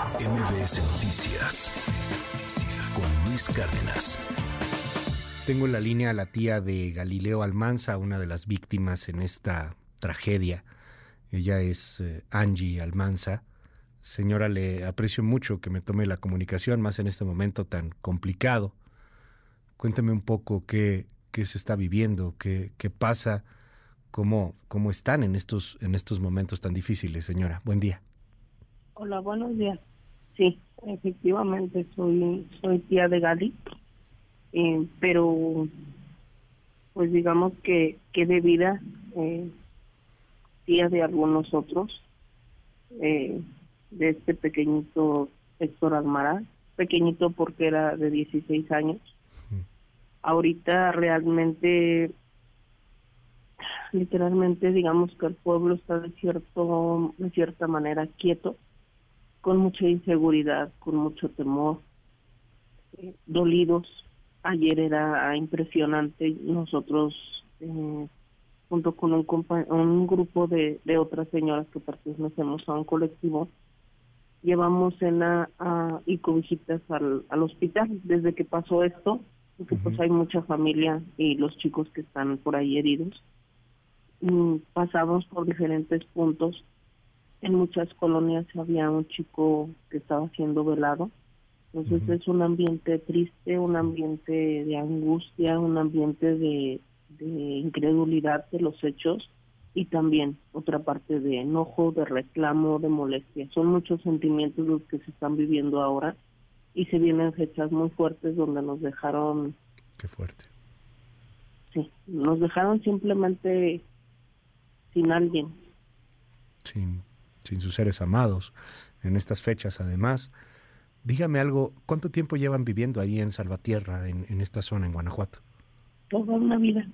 MBS Noticias con Luis Cárdenas. Tengo en la línea a la tía de Galileo Almanza, una de las víctimas en esta tragedia. Ella es eh, Angie Almanza. Señora, le aprecio mucho que me tome la comunicación, más en este momento tan complicado. Cuénteme un poco qué, qué se está viviendo, qué, qué pasa, cómo, cómo están en estos, en estos momentos tan difíciles, señora. Buen día. Hola, buenos días. Sí, efectivamente soy soy tía de Gali, eh, pero pues digamos que que de vida eh, tía de algunos otros, eh, de este pequeñito Héctor Almaraz, pequeñito porque era de 16 años. Ahorita realmente, literalmente digamos que el pueblo está de cierto de cierta manera quieto con mucha inseguridad, con mucho temor, eh, dolidos. Ayer era impresionante, nosotros eh, junto con un, un grupo de, de otras señoras que pertenecemos a un colectivo, llevamos cena a, y cobijitas al, al hospital desde que pasó esto, porque pues hay mucha familia y los chicos que están por ahí heridos. Mm, pasamos por diferentes puntos en muchas colonias había un chico que estaba siendo velado. Entonces es un ambiente triste, un ambiente de angustia, un ambiente de, de incredulidad de los hechos y también otra parte de enojo, de reclamo, de molestia. Son muchos sentimientos los que se están viviendo ahora y se vienen fechas muy fuertes donde nos dejaron... Qué fuerte. Sí, nos dejaron simplemente sin alguien. Sin sin sus seres amados en estas fechas además. Dígame algo, ¿cuánto tiempo llevan viviendo ahí en Salvatierra, en, en esta zona, en Guanajuato? Toda una vida.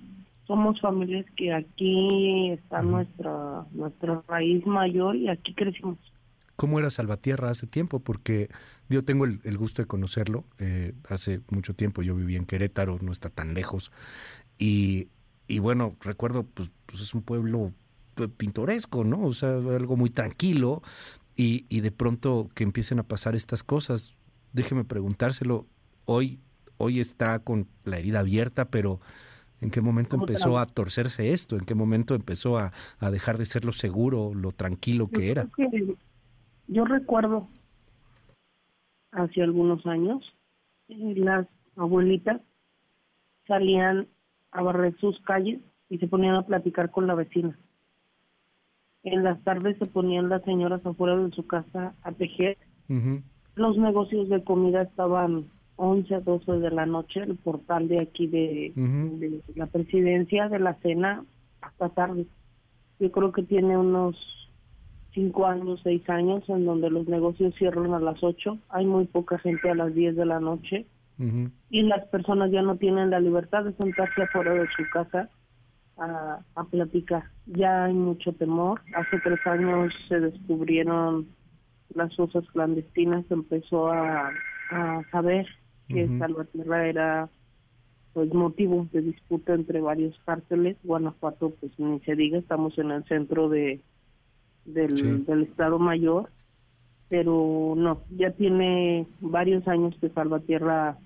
Somos familias que aquí está nuestra, nuestra raíz mayor y aquí crecimos. ¿Cómo era Salvatierra hace tiempo? Porque yo tengo el, gusto de conocerlo. Eh, hace mucho tiempo yo viví en Querétaro, no está tan lejos. Y, y bueno, recuerdo, pues, pues es un pueblo pintoresco, ¿no? O sea, algo muy tranquilo y, y de pronto que empiecen a pasar estas cosas. Déjeme preguntárselo, hoy, hoy está con la herida abierta, pero ¿en qué momento empezó a torcerse esto? ¿En qué momento empezó a, a dejar de ser lo seguro, lo tranquilo que era? yo recuerdo hace algunos años, las abuelitas salían a barrer sus calles y se ponían a platicar con la vecina en las tardes se ponían las señoras afuera de su casa a tejer. Los negocios de comida estaban 11 12 de la noche, el portal de aquí de, la presidencia, de la cena, hasta tarde. Yo creo que tiene unos 5 años, 6 años, en donde los negocios cierran a las 8, hay muy poca gente a las 10 de la noche. Y las personas ya no tienen la libertad de sentarse afuera de su casa a, a platicar. Ya hay mucho temor. Hace tres años se descubrieron las fosas clandestinas, se empezó a, a saber que Salvatierra era pues motivo de disputa entre varios cárteles. Guanajuato, pues ni se diga, estamos en el centro de del, del Estado Mayor, pero no, ya tiene varios años que Salvatierra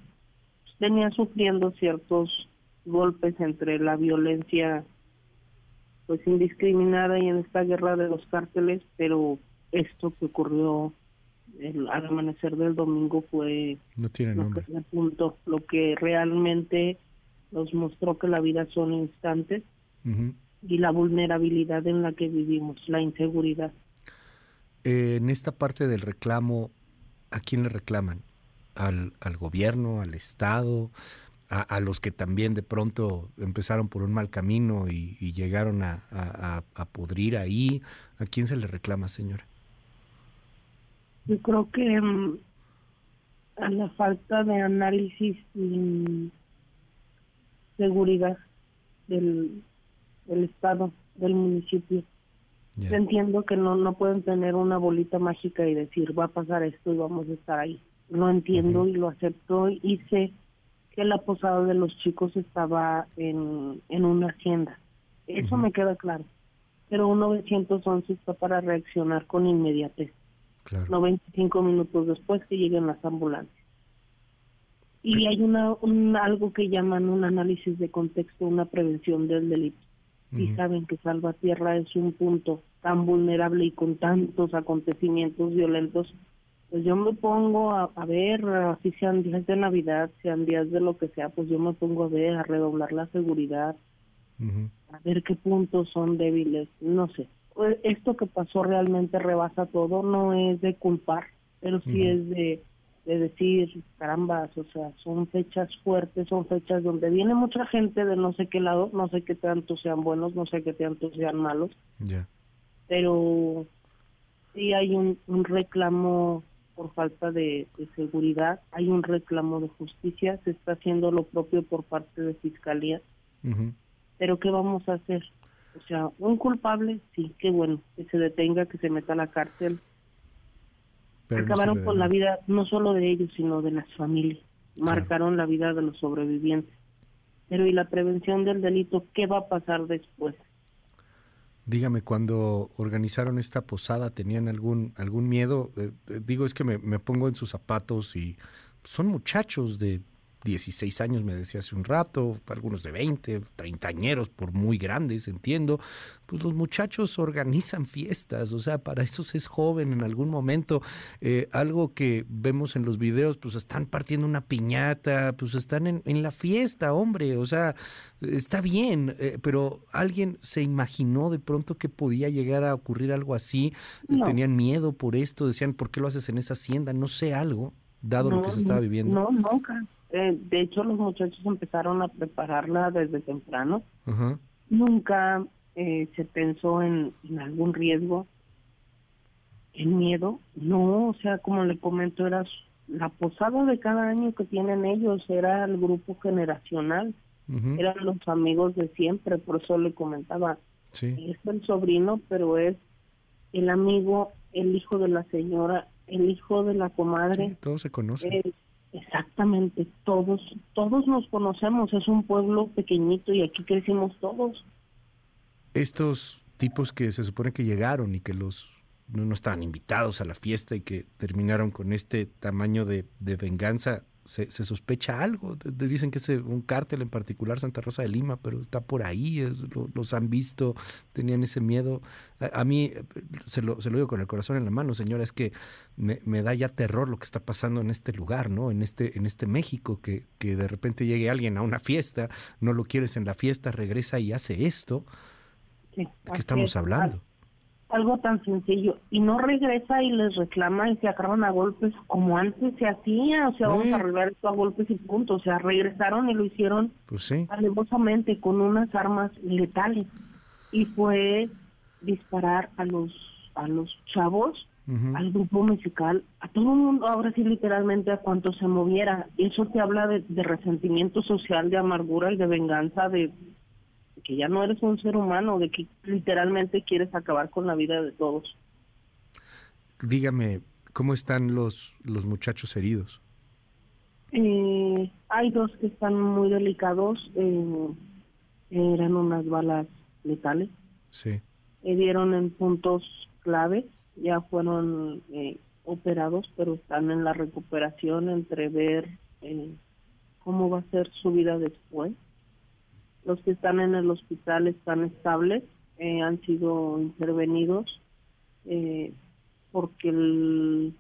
venía sufriendo ciertos golpes entre la violencia pues indiscriminada y en esta guerra de los cárteles, pero esto que ocurrió el, al amanecer del domingo fue no tiene lo nombre. que punto, lo que realmente nos mostró que la vida son instantes y la vulnerabilidad en la que vivimos, la inseguridad. en esta parte del reclamo, ¿a quién le reclaman? ¿Al, al gobierno, al Estado? A, los que también de pronto empezaron por un mal camino y, llegaron a, a, pudrir ahí? ¿A quién se le reclama, señora? Yo creo que mm, a la falta de análisis y seguridad del, del Estado, del municipio. Yo entiendo que no, no pueden tener una bolita mágica y decir va a pasar esto y vamos a estar ahí. Lo entiendo y lo acepto y sé que la posada de los chicos estaba en, en una hacienda. Eso me queda claro. Pero un 911 está para reaccionar con inmediatez. 95 minutos después que lleguen las ambulancias. Y hay una un, algo que llaman un análisis de contexto, una prevención del delito. Y saben que Salvatierra es un punto tan vulnerable y con tantos acontecimientos violentos, pues yo me pongo a, ver, así sean días de Navidad, sean días de lo que sea, pues yo me pongo a ver, a redoblar la seguridad, a ver qué puntos son débiles, no sé. Pues, esto que pasó realmente rebasa todo, no es de culpar, pero sí es de, de decir, carambas, o sea, son fechas fuertes, son fechas donde viene mucha gente de no sé qué lado, no sé qué tanto sean buenos, no sé qué tanto sean malos, pero sí hay un, un reclamo por falta de, seguridad, hay un reclamo de justicia, se está haciendo lo propio por parte de Fiscalía, pero ¿qué vamos a hacer? O sea, un culpable, sí, qué bueno, que se detenga, que se meta a la cárcel. Acabaron con la vida no solo de ellos, sino de las familias. Marcaron la vida de los sobrevivientes. Pero ¿y la prevención del delito? ¿Qué va a pasar después? Dígame, cuando organizaron esta posada, ¿tenían algún algún miedo? Eh, eh, digo, es que me, me, pongo en sus zapatos y son muchachos de 16 años, me decía hace un rato, algunos de 20, treintañeros, por muy grandes, entiendo, pues los muchachos organizan fiestas, o sea, para eso es joven en algún momento. Eh, algo que vemos en los videos, pues están partiendo una piñata, pues están en, en la fiesta, hombre, o sea, está bien, eh, pero alguien se imaginó de pronto que podía llegar a ocurrir algo así, tenían miedo por esto, decían, ¿por qué lo haces en esa hacienda? No sé algo, dado lo que se estaba viviendo. No, nunca. Eh, de hecho, los muchachos empezaron a prepararla desde temprano. Nunca eh, se pensó en, algún riesgo, en miedo. No, o sea, como le comento, era la posada de cada año que tienen ellos, era el grupo generacional, eran los amigos de siempre, por eso le comentaba. Es el sobrino, pero es el amigo, el hijo de la señora, el hijo de la comadre. todos se conocen. Todos, todos nos conocemos, es un pueblo pequeñito y aquí crecimos todos. Estos tipos que se supone que llegaron y que los no, estaban invitados a la fiesta y que terminaron con este tamaño de venganza, se, sospecha algo. dicen que es un cártel en particular, Santa Rosa de Lima, pero está por ahí, los han visto, tenían ese miedo. A, mí, se lo, se lo digo con el corazón en la mano, señora, es que me, me, da ya terror lo que está pasando en este lugar, ¿no? En este, en este México, que, que de repente llegue alguien a una fiesta, no lo quieres en la fiesta, regresa y hace esto. ¿De qué estamos hablando? Algo tan sencillo y no regresa y les reclama y se agarran a golpes como antes se hacía, o sea, vamos a arreglar esto a golpes y punto, o sea, regresaron y lo hicieron pues alevosamente con unas armas letales y fue disparar a los a los chavos, al grupo musical, a todo el mundo, ahora sí literalmente a cuanto se moviera, eso te habla de resentimiento social, de amargura y de venganza, de que ya no eres un ser humano, de que literalmente quieres acabar con la vida de todos. Dígame, ¿cómo están los, los muchachos heridos? Eh, hay dos que están muy delicados, eh, eran unas balas letales. Sí. dieron en puntos claves, ya fueron eh, operados, pero están en la recuperación entre ver cómo va a ser su vida después los que están en el hospital están estables, eh, han sido intervenidos eh, porque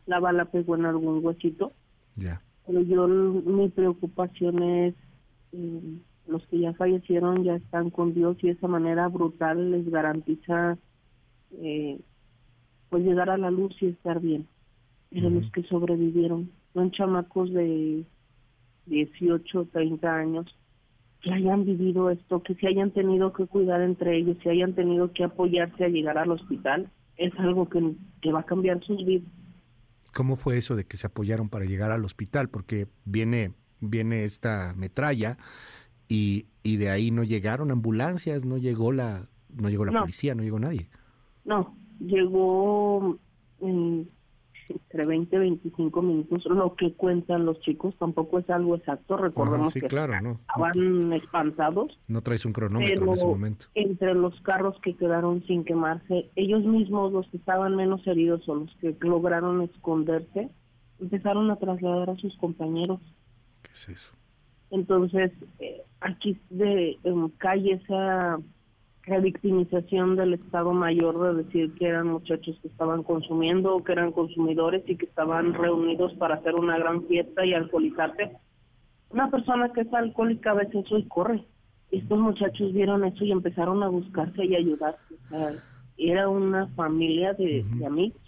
la bala pegó en algún huesito. Pero yo mi preocupación es eh, los que ya fallecieron ya están con Dios y de esa manera brutal les garantiza pues llegar a la luz y estar bien. Pero los que sobrevivieron son chamacos de 18, 30 años que hayan vivido esto, que se hayan tenido que cuidar entre ellos, se hayan tenido que apoyarse a llegar al hospital, es algo que, que va a cambiar sus vidas. ¿Cómo fue eso de que se apoyaron para llegar al hospital? Porque viene, viene esta metralla y, y de ahí no llegaron ambulancias, no llegó la, no llegó la policía, no llegó nadie. No, llegó, mm, entre 20 y 25 minutos, lo que cuentan los chicos, tampoco es algo exacto, recordemos sí, que claro, no. estaban espantados. No traes un cronómetro en ese momento. entre los carros que quedaron sin quemarse, ellos mismos, los que estaban menos heridos o los que lograron esconderse, empezaron a trasladar a sus compañeros. ¿Qué es eso? Entonces, eh, aquí de, en calle esa revictimización del Estado Mayor de decir que eran muchachos que estaban consumiendo o que eran consumidores y que estaban reunidos para hacer una gran fiesta y alcoholizarse. Una persona que es alcohólica a veces eso y corre. Estos muchachos vieron eso y empezaron a buscarse y ayudarse. O sea, era una familia de, de amigos.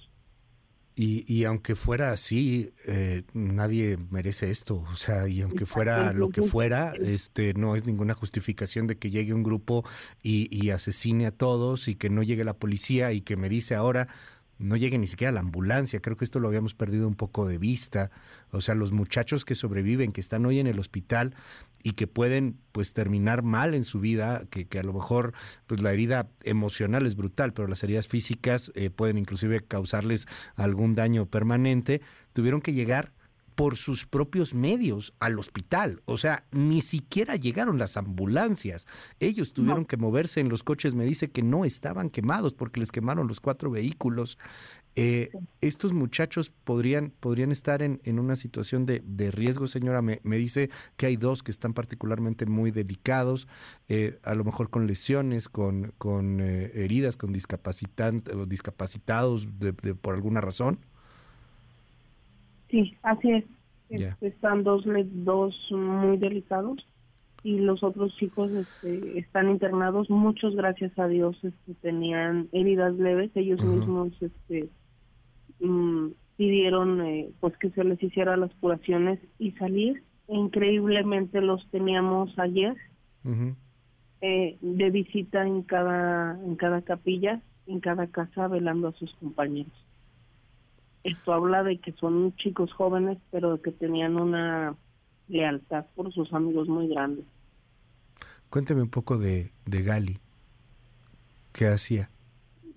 Y, y aunque fuera así, eh, nadie merece esto. O sea, y aunque fuera lo que fuera, este no es ninguna justificación de que llegue un grupo y, y asesine a todos y que no llegue la policía y que me dice ahora no llegue ni siquiera la ambulancia. Creo que esto lo habíamos perdido un poco de vista. O sea, los muchachos que sobreviven, que están hoy en el hospital y que pueden pues terminar mal en su vida, que, que a lo mejor pues la herida emocional es brutal, pero las heridas físicas eh, pueden inclusive causarles algún daño permanente, tuvieron que llegar por sus propios medios al hospital. O sea, ni siquiera llegaron las ambulancias. Ellos tuvieron no. que moverse en los coches. Me dice que no estaban quemados porque les quemaron los cuatro vehículos. Eh, sí. Estos muchachos podrían, podrían estar en, en una situación de, de riesgo, señora. Me, me, dice que hay dos que están particularmente muy delicados, eh, a lo mejor con lesiones, con, con eh, heridas, con discapacitados de, de, por alguna razón. Sí, así es. Yeah. Están dos, dos muy delicados y los otros chicos este, están internados. Muchos, gracias a Dios, este, tenían heridas leves. Ellos uh -huh. mismos este, mm, pidieron eh, pues que se les hiciera las curaciones y salir. Increíblemente los teníamos ayer uh -huh. eh, de visita en cada en cada capilla, en cada casa, velando a sus compañeros esto habla de que son chicos jóvenes, pero que tenían una lealtad por sus amigos muy grandes. Cuénteme un poco de, de Gali. ¿Qué hacía?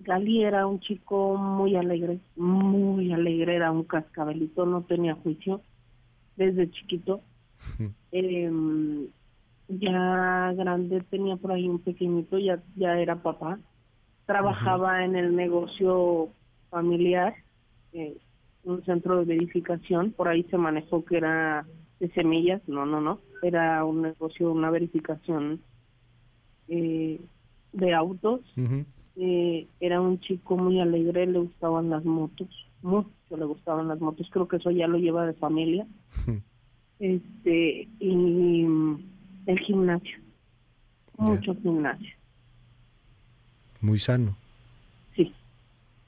Gali era un chico muy alegre, muy alegre, era un cascabelito, no tenía juicio desde chiquito. eh, ya grande tenía por ahí un pequeñito, ya, ya era papá. Trabajaba uh -huh. en el negocio familiar eh, un centro de verificación, por ahí se manejó que era de semillas, no, no, no, era un negocio, una verificación eh, de autos. Uh -huh. Eh, era un chico muy alegre, le gustaban las motos, mucho le gustaban las motos, creo que eso ya lo lleva de familia. Este, y el gimnasio, mucho yeah. gimnasio. Muy sano. Sí,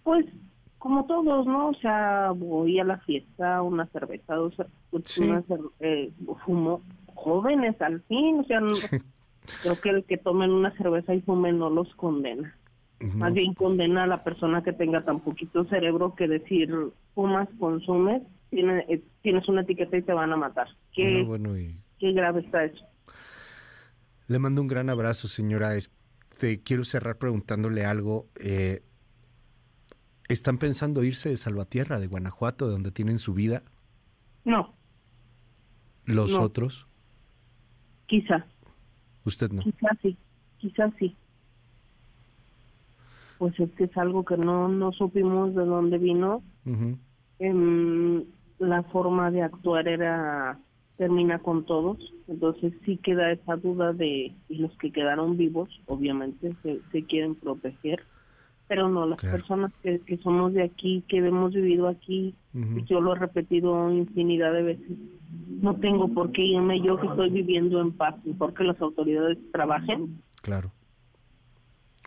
pues como todos, ¿no? O sea, voy a la fiesta, una cerveza, dos sí. una eh, fumo jóvenes al fin, o sea, no, creo que el que tomen una cerveza y fumen no los condena. Más bien condena a la persona que tenga tan poquito cerebro que decir fumas, consumes, tienes, eh, tienes una etiqueta y te van a matar. ¿Qué, no, bueno, y... qué grave está eso? Le mando un gran abrazo, señora. Este, quiero cerrar preguntándole algo. Eh, ¿Están pensando irse de Salvatierra, de Guanajuato, de donde tienen su vida? No. ¿Los no. otros? Quizá. ¿Usted no? Quizá sí, quizá sí. Pues es que es algo que no, no supimos de dónde vino. Uh -huh. eh, la forma de actuar era termina con todos, entonces sí queda esa duda de y los que quedaron vivos, obviamente se, se quieren proteger pero no, las claro. personas que, que, somos de aquí, que hemos vivido aquí, uh -huh. yo lo he repetido infinidad de veces, no tengo por qué irme yo que estoy viviendo en paz, porque las autoridades trabajen. Claro.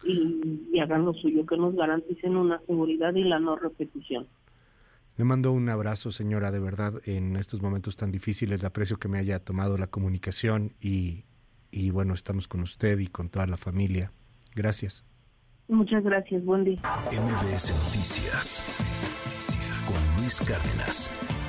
Y, y hagan lo suyo, que nos garanticen una seguridad y la no repetición. Le mando un abrazo, señora, de verdad, en estos momentos tan difíciles. Le aprecio que me haya tomado la comunicación y, y bueno, estamos con usted y con toda la familia. Gracias. Muchas gracias, buen día. MBS Noticias con Luis Cárdenas.